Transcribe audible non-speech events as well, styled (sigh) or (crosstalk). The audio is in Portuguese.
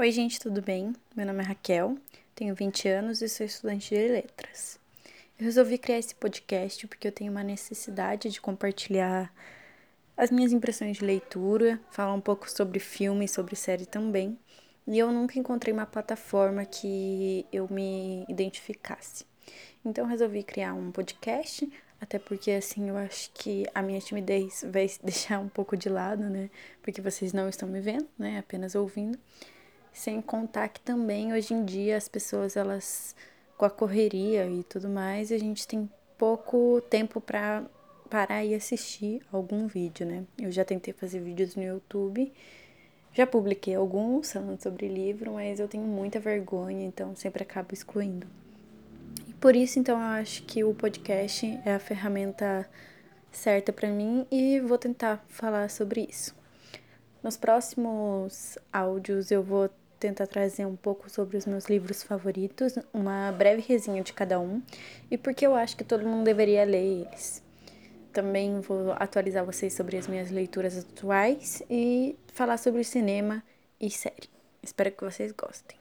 Oi, gente, tudo bem? Meu nome é Raquel, tenho 20 anos e sou estudante de letras. Eu resolvi criar esse podcast porque eu tenho uma necessidade de compartilhar as minhas impressões de leitura, falar um pouco sobre filme e sobre série também. E eu nunca encontrei uma plataforma que eu me identificasse. Então resolvi criar um podcast, até porque assim eu acho que a minha timidez vai (laughs) deixar um pouco de lado, né? Porque vocês não estão me vendo, né? Apenas ouvindo. Sem contar que também hoje em dia as pessoas elas com a correria e tudo mais, a gente tem pouco tempo para parar e assistir algum vídeo, né? Eu já tentei fazer vídeos no YouTube, já publiquei alguns falando sobre livro, mas eu tenho muita vergonha, então sempre acabo excluindo. E por isso, então, eu acho que o podcast é a ferramenta certa para mim e vou tentar falar sobre isso. Nos próximos áudios eu vou tentar trazer um pouco sobre os meus livros favoritos, uma breve resenha de cada um e porque eu acho que todo mundo deveria ler eles. Também vou atualizar vocês sobre as minhas leituras atuais e falar sobre cinema e série. Espero que vocês gostem.